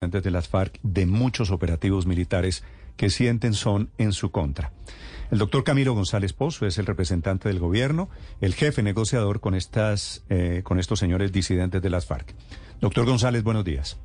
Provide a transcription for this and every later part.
De las FARC de muchos operativos militares que sienten son en su contra. El doctor Camilo González Pozo es el representante del gobierno, el jefe negociador con, estas, eh, con estos señores disidentes de las FARC. Doctor González, buenos días.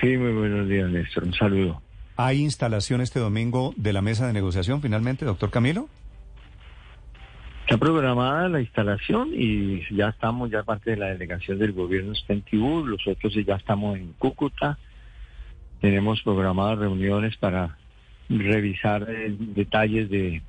Sí, muy buenos días, Néstor. Un saludo. ¿Hay instalación este domingo de la mesa de negociación finalmente, doctor Camilo? Está programada la instalación y ya estamos, ya parte de la delegación del gobierno está en Tibú, los otros ya estamos en Cúcuta. Tenemos programadas reuniones para revisar eh, detalles de,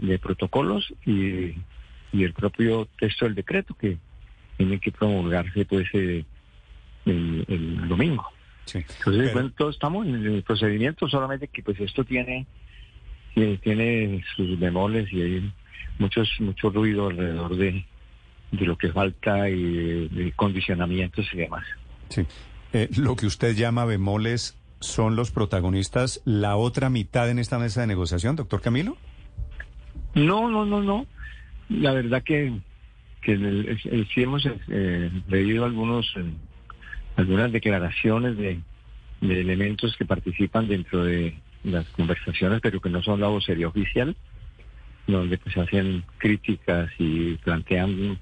de protocolos y, y, el propio texto del decreto que tiene que promulgarse pues eh, el, el, domingo. Sí, Entonces, bueno, todos estamos en el procedimiento, solamente que pues esto tiene tiene sus bemoles y hay muchos mucho ruido alrededor de, de lo que falta y de, de condicionamientos y demás. Sí. Eh, lo que usted llama bemoles son los protagonistas la otra mitad en esta mesa de negociación, doctor Camilo? No, no, no, no. La verdad que, que el, sí hemos eh, leído algunos, eh, algunas declaraciones de, de, elementos que participan dentro de las conversaciones, pero que no son la vocería oficial, donde pues hacen críticas y plantean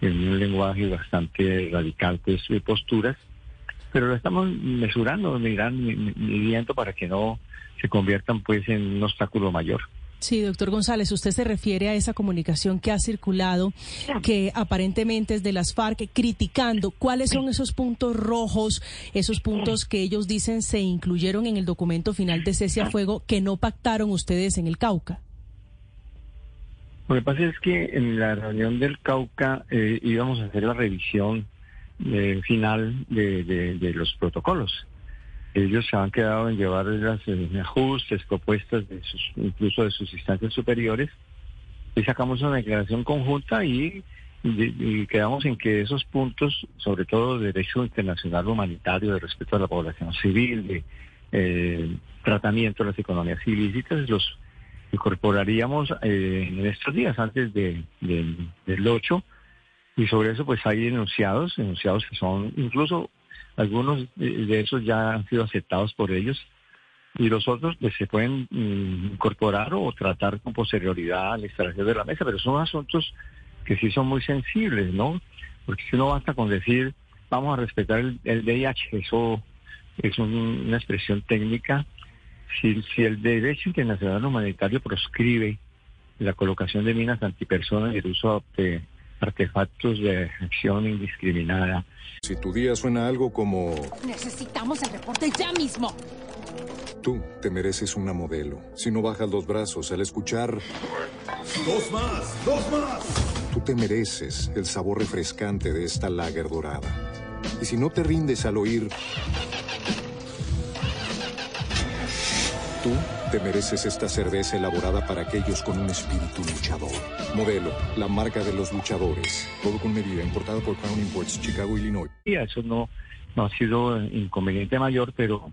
en un lenguaje bastante radical pues, posturas pero lo estamos mesurando, midiendo para que no se conviertan pues en un obstáculo mayor. Sí, doctor González, usted se refiere a esa comunicación que ha circulado, que aparentemente es de las FARC, criticando cuáles son esos puntos rojos, esos puntos que ellos dicen se incluyeron en el documento final de cese a fuego que no pactaron ustedes en el Cauca. Lo que pasa es que en la reunión del Cauca eh, íbamos a hacer la revisión eh, final de, de, los protocolos. Ellos se han quedado en llevar las eh, ajustes, propuestas de sus, incluso de sus instancias superiores, y sacamos una declaración conjunta y, quedamos en que esos puntos, sobre todo de derecho internacional humanitario, de respeto a la población civil, de eh, tratamiento de las economías ilícitas, los incorporaríamos eh, en estos días antes de, del 8 y sobre eso pues hay enunciados, enunciados que son incluso algunos de esos ya han sido aceptados por ellos y los otros pues se pueden mm, incorporar o tratar con posterioridad a la instalación de la mesa, pero son asuntos que sí son muy sensibles, ¿no? Porque si no basta con decir vamos a respetar el, el VIH, eso es un, una expresión técnica. Si, si el derecho internacional humanitario proscribe la colocación de minas antipersonas y el uso de artefactos de acción indiscriminada. Si tu día suena algo como... Necesitamos el reporte ya mismo. Tú te mereces una modelo. Si no bajas los brazos al escuchar... ¡Dos más! ¡Dos más! Tú te mereces el sabor refrescante de esta lager dorada. Y si no te rindes al oír... Tú te mereces esta cerveza elaborada para aquellos con un espíritu luchador. Modelo, la marca de los luchadores. Todo con medida, importado por Crown Imports, Chicago, Illinois. Y eso no, no ha sido inconveniente mayor, pero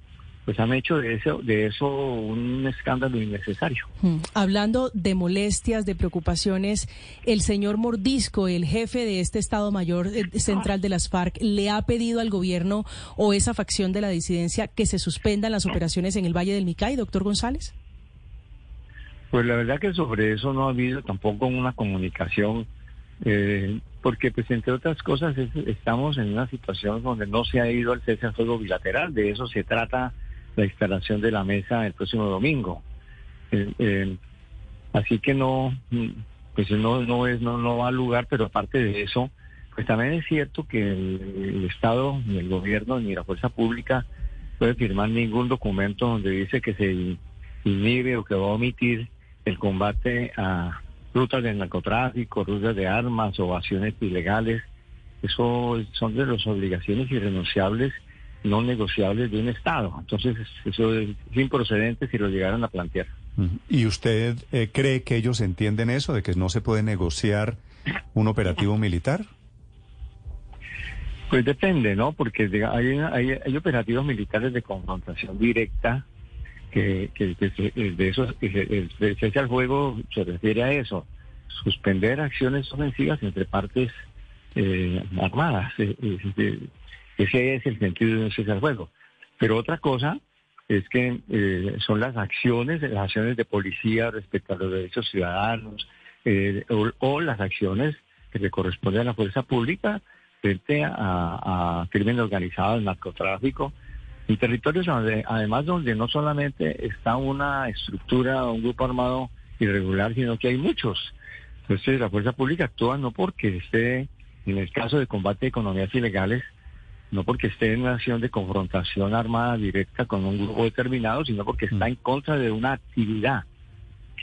pues han hecho de eso, de eso un escándalo innecesario. Hmm. Hablando de molestias, de preocupaciones, el señor Mordisco, el jefe de este Estado Mayor eh, Central de las FARC, le ha pedido al gobierno o esa facción de la disidencia que se suspendan las operaciones en el Valle del Micay, doctor González. Pues la verdad que sobre eso no ha habido tampoco una comunicación, eh, porque pues entre otras cosas es, estamos en una situación donde no se ha ido al cese al fuego bilateral, de eso se trata la instalación de la mesa el próximo domingo. Eh, eh, así que no, pues no, no es, no, no va al lugar, pero aparte de eso, pues también es cierto que el, el Estado, ni el gobierno, ni la fuerza pública puede firmar ningún documento donde dice que se inhibe o que va a omitir el combate a rutas de narcotráfico, rutas de armas, ovaciones ilegales. Eso son de las obligaciones irrenunciables no negociables de un Estado. Entonces, eso es improcedente si lo llegaran a plantear. ¿Y usted eh, cree que ellos entienden eso, de que no se puede negociar un operativo militar? Pues depende, ¿no? Porque hay, hay, hay operativos militares de confrontación directa que, que, de eso, el cese al juego se refiere a eso, suspender acciones ofensivas entre partes eh, armadas. Eh, eh, ese es el sentido de cese al juego. Pero otra cosa es que son las acciones, las acciones de policía respecto a los derechos ciudadanos o, o, las acciones que le corresponden a la fuerza pública frente a, a crimen organizado, narcotráfico, en territorios donde, además donde no solamente está una estructura, un grupo armado irregular, sino que hay muchos. Entonces la fuerza pública actúa no porque esté, en el caso de combate de economías ilegales, no porque esté en una acción de confrontación armada directa con un grupo determinado, sino porque está mm. en contra de una actividad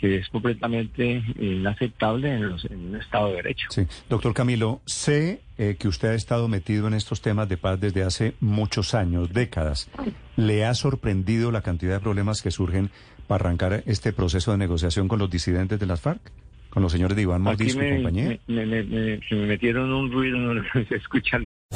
que es completamente inaceptable en, un Estado de Derecho. Sí, doctor Camilo, sé eh, que usted ha estado metido en estos temas de paz desde hace muchos años, décadas. ¿Le ha sorprendido la cantidad de problemas que surgen para arrancar este proceso de negociación con los disidentes de las FARC? Con los señores de Iván Mordisco y compañía. Me, me, me, metieron un ruido, no se escucha.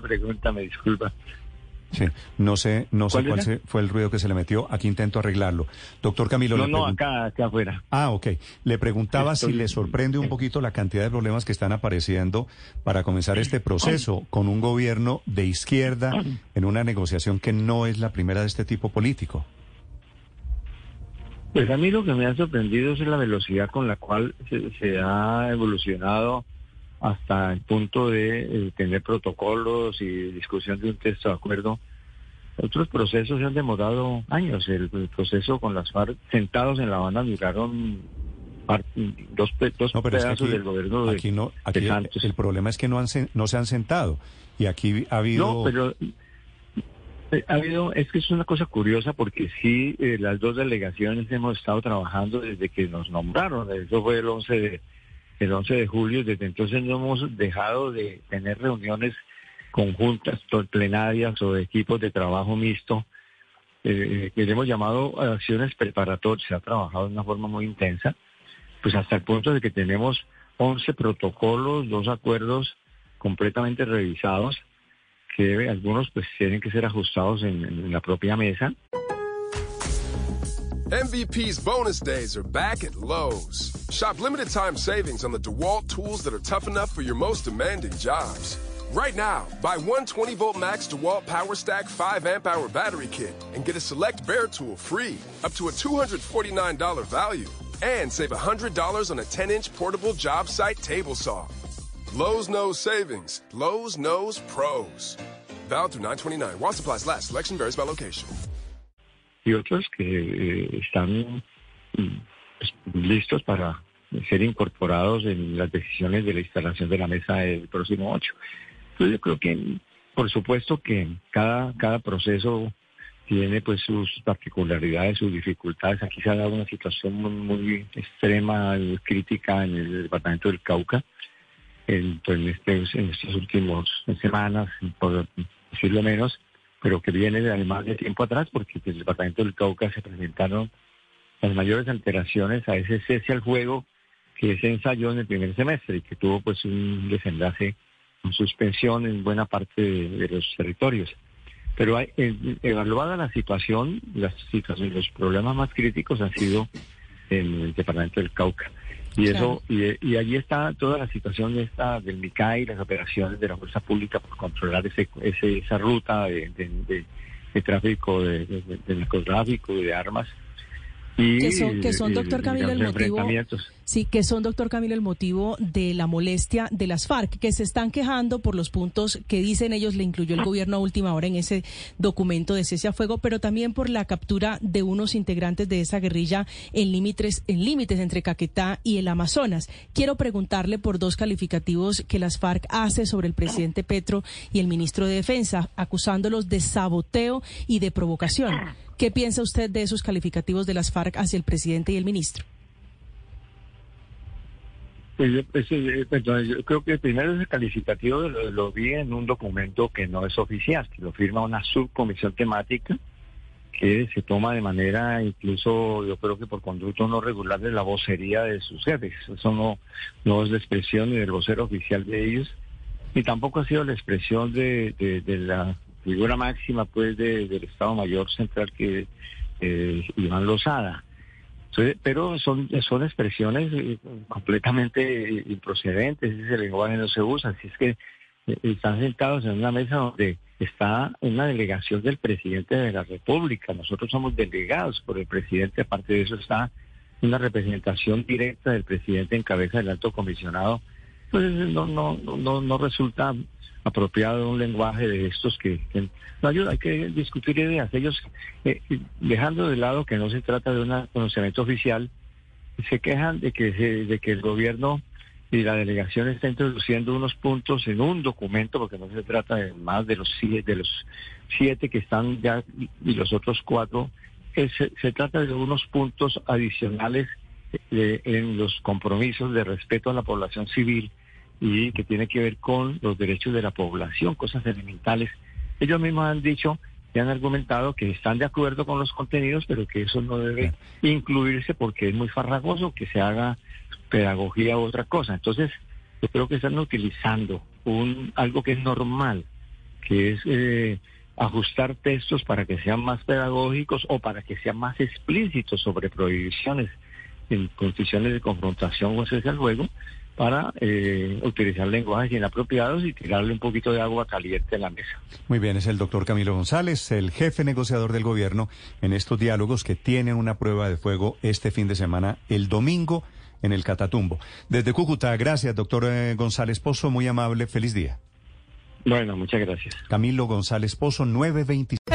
Pregunta, me disculpa. Sí, no sé, no sé cuál fue el ruido que se le metió. Aquí intento arreglarlo. Doctor Camilo. No, no, acá, acá afuera. Ah, ok. Le preguntaba si le sorprende un poquito la cantidad de problemas que están apareciendo para comenzar este proceso con un gobierno de izquierda en una negociación que no es la primera de este tipo político. Pues a mí lo que me ha sorprendido es la velocidad con la cual se, ha evolucionado hasta el punto de eh, tener protocolos y discusión de un texto de acuerdo. Otros procesos se han demorado años. El, proceso con las FARC sentados en La Habana duraron dos, dos pedazos del gobierno de, aquí no, aquí El, problema es que no, han, no se han sentado y aquí ha habido... No, pero eh, ha habido, es que es una cosa curiosa porque sí, eh, las dos delegaciones hemos estado trabajando desde que nos nombraron. Eso fue el 11 de el 11 de julio. Desde entonces no hemos dejado de tener reuniones conjuntas, plenarias o equipos de trabajo mixto, eh, hemos llamado acciones preparatorias. Se ha trabajado de una forma muy intensa, pues hasta el punto de que tenemos 11 protocolos, dos acuerdos completamente revisados, que algunos pues tienen que ser ajustados en, en la propia mesa. MVP's bonus days are back at Lowe's. Shop limited time savings on the DeWalt tools that are tough enough for your most demanding jobs. Right now, buy one 20 volt max DeWalt Power Stack 5 amp hour battery kit and get a select Bear tool free, up to a $249 value. And save $100 on a 10 inch portable job site table saw. Lowe's knows savings. Lowe's knows pros. Valid through 929. While supplies last. Selection varies by location. y otros que están pues, listos para ser incorporados en las decisiones de la instalación de la mesa el próximo 8. Entonces yo creo que, por supuesto que cada, cada proceso tiene pues sus particularidades, sus dificultades. Aquí se ha dado una situación muy, muy extrema, crítica en el departamento del Cauca, en, pues, en, estas últimas semanas, por decirlo menos, pero que viene además de tiempo atrás, porque en el departamento del Cauca se presentaron las mayores alteraciones a ese cese al juego que se ensayó en el primer semestre y que tuvo pues un desenlace en suspensión en buena parte de, los territorios. Pero hay, evaluada la situación, las situaciones, los problemas más críticos han sido en el departamento del Cauca. Y eso y, allí está toda la situación esta del MICAI, las operaciones de la fuerza pública por controlar ese, esa ruta de, tráfico, de, narcotráfico y de armas. Y que son, que son y- doctor Camilo, el motivo. Sí, que son, doctor Camilo, el motivo de la molestia de las FARC, que se están quejando por los puntos que dicen ellos le incluyó el gobierno a última hora en ese documento de cese a fuego, pero también por la captura de unos integrantes de esa guerrilla en límites, en límites entre Caquetá y el Amazonas. Quiero preguntarle por dos calificativos que las FARC hace sobre el presidente Petro y el ministro de Defensa, acusándolos de saboteo y de provocación. ¿Qué piensa usted de esos calificativos de las FARC hacia el presidente y el ministro? Pues, yo- pues, eh, perdón, yo creo que primero ese calificativo lo, lo vi en un documento que no es oficial, que lo firma una subcomisión temática que se toma de manera incluso, yo creo que por conducto no regular de la vocería de sus jefes. Eso no, no es la expresión del vocero oficial de ellos, ni tampoco ha sido la expresión de la figura máxima pues de- del Estado Mayor Central que eh, Iván Lozada. Entonces, pero son, son expresiones eh, completamente improcedentes, ese lenguaje no se usa, así es que eh, están sentados en una mesa donde está una delegación del presidente de la República, nosotros somos delegados por el presidente, aparte de eso está una representación directa del presidente en cabeza del alto comisionado, pues no, no, no, no resulta apropiado un lenguaje de estos que, no ayuda, hay que discutir ideas. Ellos, eh, dejando de lado que no se trata de un conocimiento oficial, se quejan de que, de que el gobierno y la delegación está introduciendo unos puntos en un documento, porque no se trata de más de los siete, de los siete que están ya y- los otros cuatro, se, se trata de unos puntos adicionales eh, en los compromisos de respeto a la población civil y que tiene que ver con los derechos de la población, cosas elementales. Ellos mismos han dicho y han argumentado que están de acuerdo con los contenidos, pero que eso no debe incluirse porque es muy farragoso que se haga pedagogía u otra cosa. Entonces, yo creo que están utilizando un algo que es normal, que es eh, ajustar textos para que sean más pedagógicos o para que sean más explícitos sobre prohibiciones en condiciones de confrontación o cese al juego para eh, utilizar lenguajes inapropiados y tirarle un poquito de agua caliente a la mesa. Muy bien, es el doctor Camilo González, el jefe negociador del gobierno en estos diálogos que tienen una prueba de fuego este fin de semana, el domingo, en el Catatumbo. Desde Cúcuta, gracias, doctor eh, González Pozo, muy amable, feliz día. Bueno, muchas gracias. Camilo González Pozo, 920.